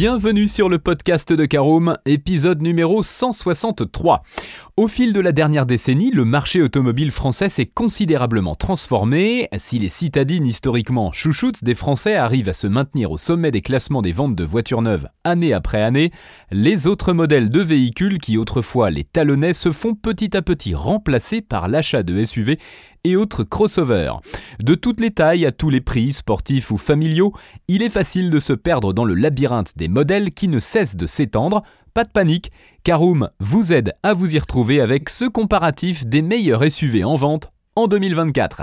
Bienvenue sur le podcast de Caroom, épisode numéro 163. Au fil de la dernière décennie, le marché automobile français s'est considérablement transformé. Si les citadines historiquement chouchoutes des Français arrivent à se maintenir au sommet des classements des ventes de voitures neuves année après année, les autres modèles de véhicules qui autrefois les talonnaient se font petit à petit remplacer par l'achat de SUV et autres crossovers. De toutes les tailles, à tous les prix, sportifs ou familiaux, il est facile de se perdre dans le labyrinthe des modèles qui ne cessent de s'étendre. Pas de panique, Caroom vous aide à vous y retrouver avec ce comparatif des meilleurs SUV en vente en 2024.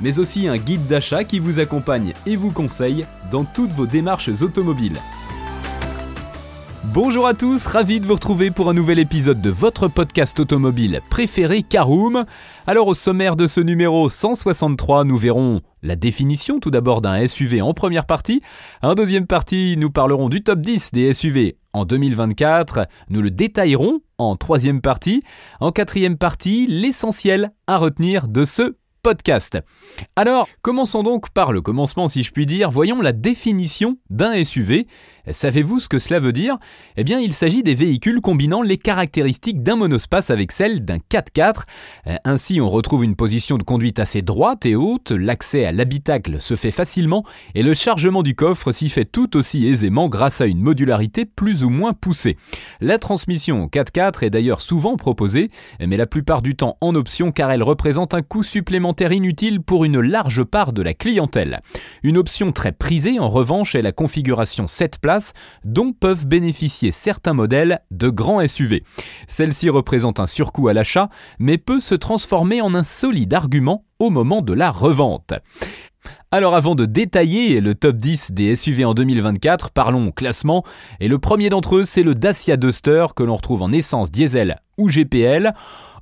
mais aussi un guide d'achat qui vous accompagne et vous conseille dans toutes vos démarches automobiles. Bonjour à tous, ravi de vous retrouver pour un nouvel épisode de votre podcast automobile préféré Caroom. Alors au sommaire de ce numéro 163, nous verrons la définition tout d'abord d'un SUV en première partie. En deuxième partie, nous parlerons du top 10 des SUV en 2024. Nous le détaillerons en troisième partie. En quatrième partie, l'essentiel à retenir de ce Alors, commençons donc par le commencement si je puis dire, voyons la définition d'un SUV. Savez-vous ce que cela veut dire? Eh bien, il s'agit des véhicules combinant les caractéristiques d'un monospace avec celles d'un 4x4. Ainsi, on retrouve une position de conduite assez droite et haute, l'accès à l'habitacle se fait facilement et le chargement du coffre s'y fait tout aussi aisément grâce à une modularité plus ou moins poussée. La transmission 4x4 est d'ailleurs souvent proposée, mais la plupart du temps en option car elle représente un coût supplémentaire inutile pour une large part de la clientèle. Une option très prisée en revanche est la configuration 7 places dont peuvent bénéficier certains modèles de grands SUV. Celle-ci représente un surcoût à l'achat mais peut se transformer en un solide argument au moment de la revente. Alors avant de détailler le top 10 des SUV en 2024, parlons classement. Et le premier d'entre eux, c'est le Dacia Duster que l'on retrouve en essence diesel ou GPL.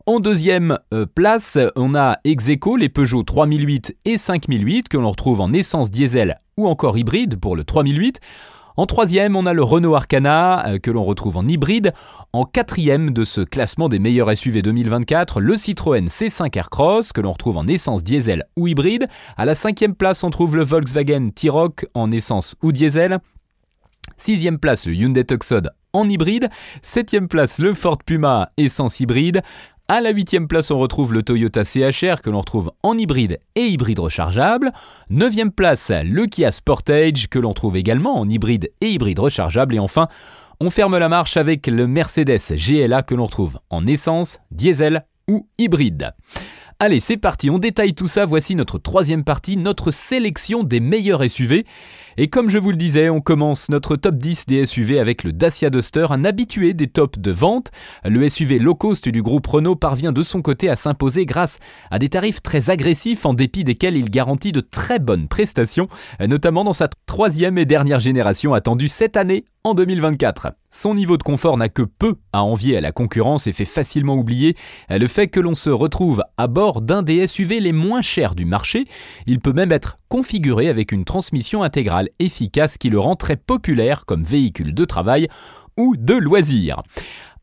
En deuxième euh, place, on a Execo, les Peugeot 3008 et 5008 que l'on retrouve en essence diesel ou encore hybride pour le 3008. En troisième, on a le Renault Arcana euh, que l'on retrouve en hybride. En quatrième de ce classement des meilleurs SUV 2024, le Citroën C5 Aircross que l'on retrouve en essence diesel ou hybride. À la cinquième place, on trouve le Volkswagen T-Roc en essence ou diesel. Sixième place, le Hyundai Tucson en hybride. Septième place, le Ford Puma essence hybride. À la huitième place, on retrouve le Toyota CHR que l'on retrouve en hybride et hybride rechargeable. Neuvième place, le Kia Sportage que l'on trouve également en hybride et hybride rechargeable. Et enfin, on ferme la marche avec le Mercedes GLA que l'on retrouve en essence, diesel ou hybride. Allez, c'est parti, on détaille tout ça. Voici notre troisième partie, notre sélection des meilleurs SUV. Et comme je vous le disais, on commence notre top 10 des SUV avec le Dacia Duster, un habitué des tops de vente. Le SUV low cost du groupe Renault parvient de son côté à s'imposer grâce à des tarifs très agressifs en dépit desquels il garantit de très bonnes prestations, notamment dans sa troisième et dernière génération attendue cette année en 2024. Son niveau de confort n'a que peu à envier à la concurrence et fait facilement oublier le fait que l'on se retrouve à bord d'un des SUV les moins chers du marché. Il peut même être configuré avec une transmission intégrale efficace qui le rend très populaire comme véhicule de travail ou de loisir.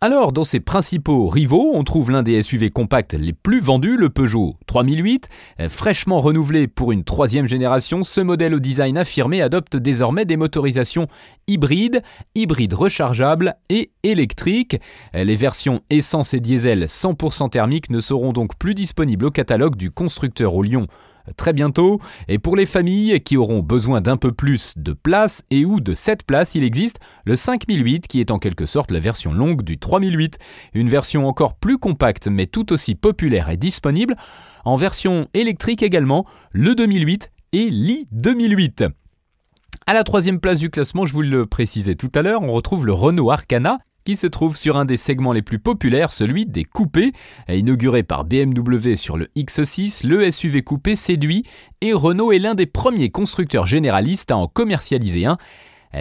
Alors, dans ses principaux rivaux, on trouve l'un des SUV compacts les plus vendus, le Peugeot 3008. Fraîchement renouvelé pour une troisième génération, ce modèle au design affirmé adopte désormais des motorisations hybrides, hybrides rechargeables et électriques. Les versions essence et diesel 100% thermiques ne seront donc plus disponibles au catalogue du constructeur au Lyon très bientôt. Et pour les familles qui auront besoin d'un peu plus de place et ou de cette place, il existe le 5008 qui est en quelque sorte la version longue du 3008. Une version encore plus compacte mais tout aussi populaire et disponible. En version électrique également, le 2008 et l'i 2008. À la troisième place du classement, je vous le précisais tout à l'heure, on retrouve le Renault Arcana. Qui se trouve sur un des segments les plus populaires, celui des coupés. Inauguré par BMW sur le X6, le SUV coupé séduit et Renault est l'un des premiers constructeurs généralistes à en commercialiser un.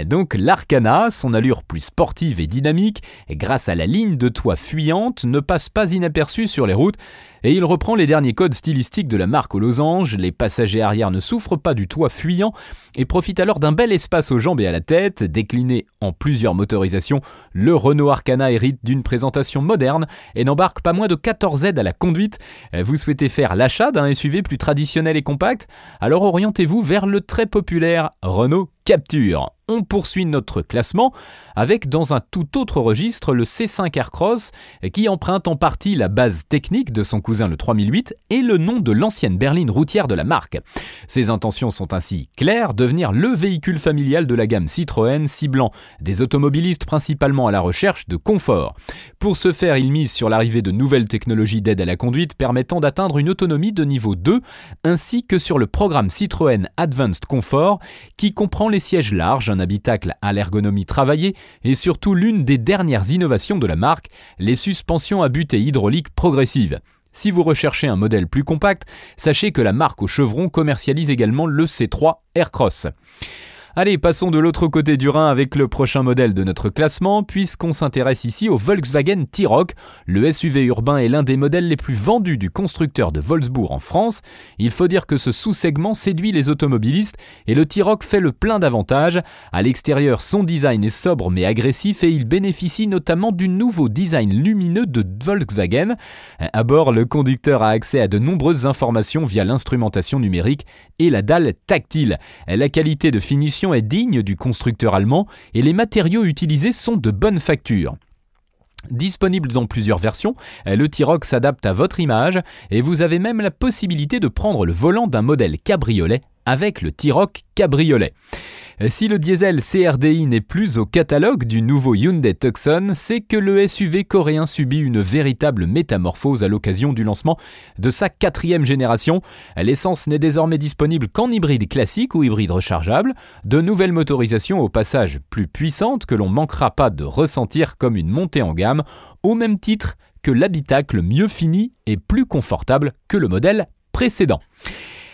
Donc l'Arcana, son allure plus sportive et dynamique, grâce à la ligne de toit fuyante, ne passe pas inaperçu sur les routes et il reprend les derniers codes stylistiques de la marque aux losanges, les passagers arrière ne souffrent pas du toit fuyant et profitent alors d'un bel espace aux jambes et à la tête, décliné en plusieurs motorisations, le Renault Arcana hérite d'une présentation moderne et n'embarque pas moins de 14 aides à la conduite. Vous souhaitez faire l'achat d'un SUV plus traditionnel et compact? Alors orientez-vous vers le très populaire Renault Capture. On poursuit notre classement avec dans un tout autre registre le C5 Aircross qui emprunte en partie la base technique de son cousin le 3008 et le nom de l'ancienne berline routière de la marque. Ses intentions sont ainsi claires, devenir le véhicule familial de la gamme Citroën ciblant des automobilistes principalement à la recherche de confort. Pour ce faire, il mise sur l'arrivée de nouvelles technologies d'aide à la conduite permettant d'atteindre une autonomie de niveau 2 ainsi que sur le programme Citroën Advanced Comfort qui comprend les sièges larges, habitacle à l'ergonomie travaillée et surtout l'une des dernières innovations de la marque, les suspensions à butée hydraulique progressive. Si vous recherchez un modèle plus compact, sachez que la marque au chevron commercialise également le C3 Aircross. Allez, passons de l'autre côté du Rhin avec le prochain modèle de notre classement, puisqu'on s'intéresse ici au Volkswagen T-Roc. Le SUV urbain est l'un des modèles les plus vendus du constructeur de Wolfsburg en France. Il faut dire que ce sous-segment séduit les automobilistes et le T-Roc fait le plein d'avantages. À l'extérieur, son design est sobre mais agressif et il bénéficie notamment du nouveau design lumineux de Volkswagen. À bord, le conducteur a accès à de nombreuses informations via l'instrumentation numérique et la dalle tactile. La qualité de finition est digne du constructeur allemand et les matériaux utilisés sont de bonne facture. Disponible dans plusieurs versions, le T-Roc s'adapte à votre image et vous avez même la possibilité de prendre le volant d'un modèle cabriolet avec le T-Roc cabriolet. Si le diesel CRDI n'est plus au catalogue du nouveau Hyundai Tucson, c'est que le SUV coréen subit une véritable métamorphose à l'occasion du lancement de sa quatrième génération. L'essence n'est désormais disponible qu'en hybride classique ou hybride rechargeable, de nouvelles motorisations au passage plus puissantes que l'on manquera pas de ressentir comme une montée en gamme, au même titre que l'habitacle mieux fini et plus confortable que le modèle précédent.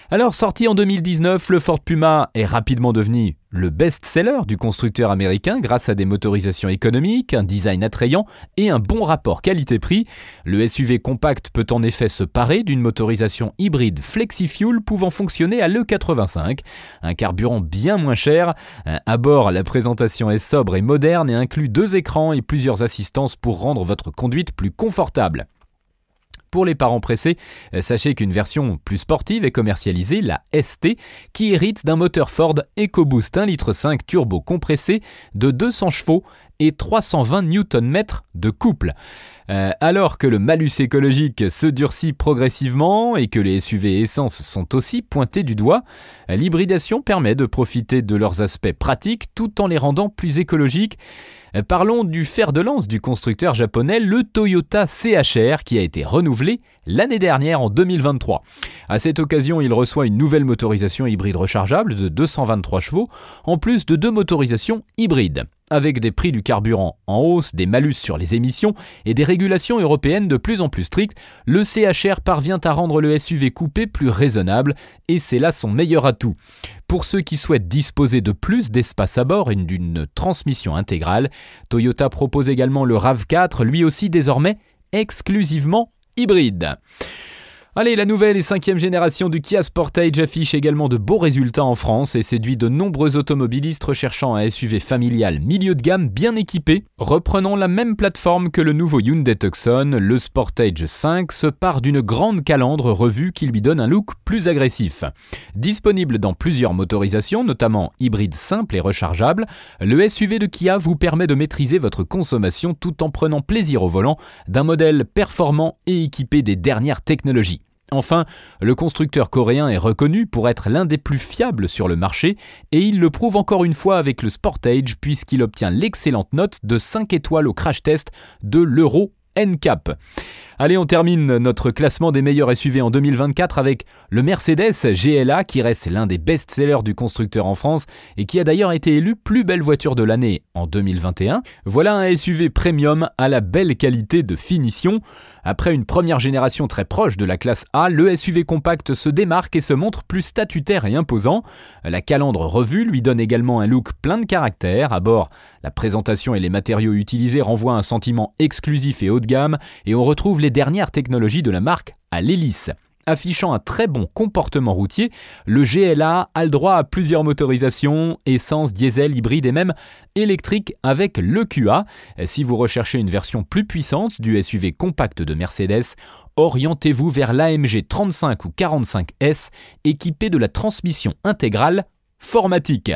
Alors sorti en 2019, le Ford Puma est rapidement devenu le best-seller du constructeur américain grâce à des motorisations économiques, un design attrayant et un bon rapport qualité-prix. Le SUV compact peut en effet se parer d'une motorisation hybride flexi-fuel pouvant fonctionner à l'E85, un carburant bien moins cher. À bord, la présentation est sobre et moderne et inclut deux écrans et plusieurs assistances pour rendre votre conduite plus confortable. Pour les parents pressés, euh, sachez qu'une version plus sportive est commercialisée, la ST, qui hérite d'un moteur Ford EcoBoost 1,5 litre turbo compressé de 200 chevaux et 320 Nm de couple. Euh, alors que le malus écologique se durcit progressivement et que les SUV essence sont aussi pointés du doigt, l'hybridation permet de profiter de leurs aspects pratiques tout en les rendant plus écologiques. Euh, parlons du fer de lance du constructeur japonais, le Toyota CHR, qui a été renouvelé l'année dernière en 2023. À cette occasion, il reçoit une nouvelle motorisation hybride rechargeable de 223 chevaux, en plus de deux motorisations hybrides. Avec des prix du carburant en hausse, des malus sur les émissions et des régulations européennes de plus en plus strictes, le CHR parvient à rendre le SUV coupé plus raisonnable et c'est là son meilleur atout. Pour ceux qui souhaitent disposer de plus d'espace à bord et d'une transmission intégrale, Toyota propose également le RAV4, lui aussi désormais exclusivement hybride. Allez, la nouvelle et cinquième génération du Kia Sportage affiche également de beaux résultats en France et séduit de nombreux automobilistes recherchant un SUV familial milieu de gamme bien équipé. Reprenant la même plateforme que le nouveau Hyundai Tucson, le Sportage 5 se part d'une grande calandre revue qui lui donne un look plus agressif. Disponible dans plusieurs motorisations, notamment hybride simple et rechargeable, le SUV de Kia vous permet de maîtriser votre consommation tout en prenant plaisir au volant d'un modèle performant et équipé des dernières technologies. Enfin, le constructeur coréen est reconnu pour être l'un des plus fiables sur le marché et il le prouve encore une fois avec le Sportage puisqu'il obtient l'excellente note de 5 étoiles au crash test de l'Euro NCAP. Allez, on termine notre classement des meilleurs SUV en 2024 avec le Mercedes GLA qui reste l'un des best-sellers du constructeur en France et qui a d'ailleurs été élu plus belle voiture de l'année en 2021. Voilà un SUV premium à la belle qualité de finition. Après une première génération très proche de la classe A, le SUV compact se démarque et se montre plus statutaire et imposant. La calandre revue lui donne également un look plein de caractère. À bord, la présentation et les matériaux utilisés renvoient un sentiment exclusif et haut de et on retrouve les dernières technologies de la marque à l'hélice. Affichant un très bon comportement routier, le GLA a le droit à plusieurs motorisations, essence, diesel, hybride et même électrique avec le QA. Si vous recherchez une version plus puissante du SUV compact de Mercedes, orientez-vous vers l'AMG 35 ou 45S équipé de la transmission intégrale Formatique.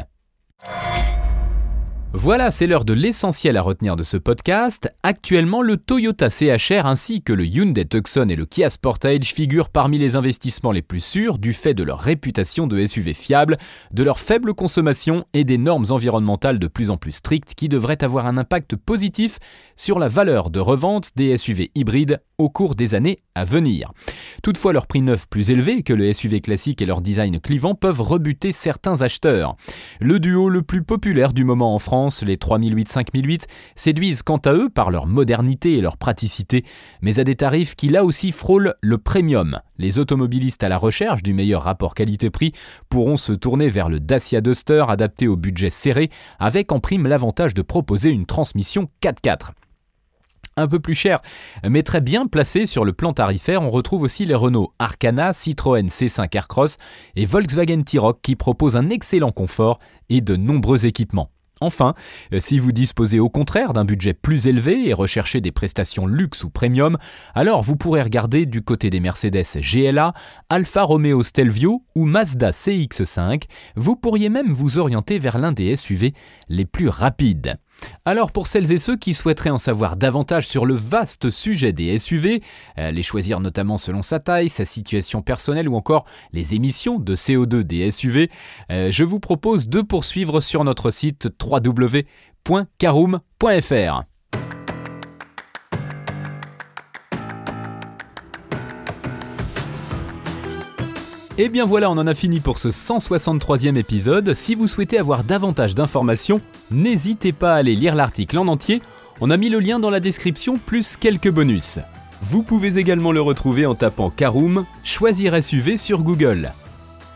Voilà, c'est l'heure de l'essentiel à retenir de ce podcast. Actuellement, le Toyota CHR ainsi que le Hyundai Tucson et le Kia Sportage figurent parmi les investissements les plus sûrs du fait de leur réputation de SUV fiable, de leur faible consommation et des normes environnementales de plus en plus strictes qui devraient avoir un impact positif sur la valeur de revente des SUV hybrides au cours des années à venir. Toutefois, leur prix neuf plus élevé que le SUV classique et leur design clivant peuvent rebuter certains acheteurs. Le duo le plus populaire du moment en France les 3008-5008, séduisent quant à eux par leur modernité et leur praticité, mais à des tarifs qui là aussi frôlent le premium. Les automobilistes à la recherche du meilleur rapport qualité-prix pourront se tourner vers le Dacia Duster adapté au budget serré, avec en prime l'avantage de proposer une transmission 4x4 un peu plus cher, mais très bien placé sur le plan tarifaire, on retrouve aussi les Renault Arcana, Citroën C5 Aircross et Volkswagen T-Roc qui proposent un excellent confort et de nombreux équipements. Enfin, euh, si vous disposez au contraire d'un budget plus élevé et recherchez des prestations luxe ou premium, alors vous pourrez regarder du côté des Mercedes GLA, Alfa Romeo Stelvio ou Mazda CX5. Vous pourriez même vous orienter vers l'un des SUV les plus rapides. Alors pour celles et ceux qui souhaiteraient en savoir davantage sur le vaste sujet des SUV, euh, les choisir notamment selon sa taille, sa situation personnelle ou encore les émissions de CO2 des SUV, euh, je vous propose de poursuivre sur notre site www.caroom.fr. Et eh bien voilà, on en a fini pour ce 163e épisode. Si vous souhaitez avoir davantage d'informations, n'hésitez pas à aller lire l'article en entier. On a mis le lien dans la description plus quelques bonus. Vous pouvez également le retrouver en tapant Caroom, choisir SUV sur Google.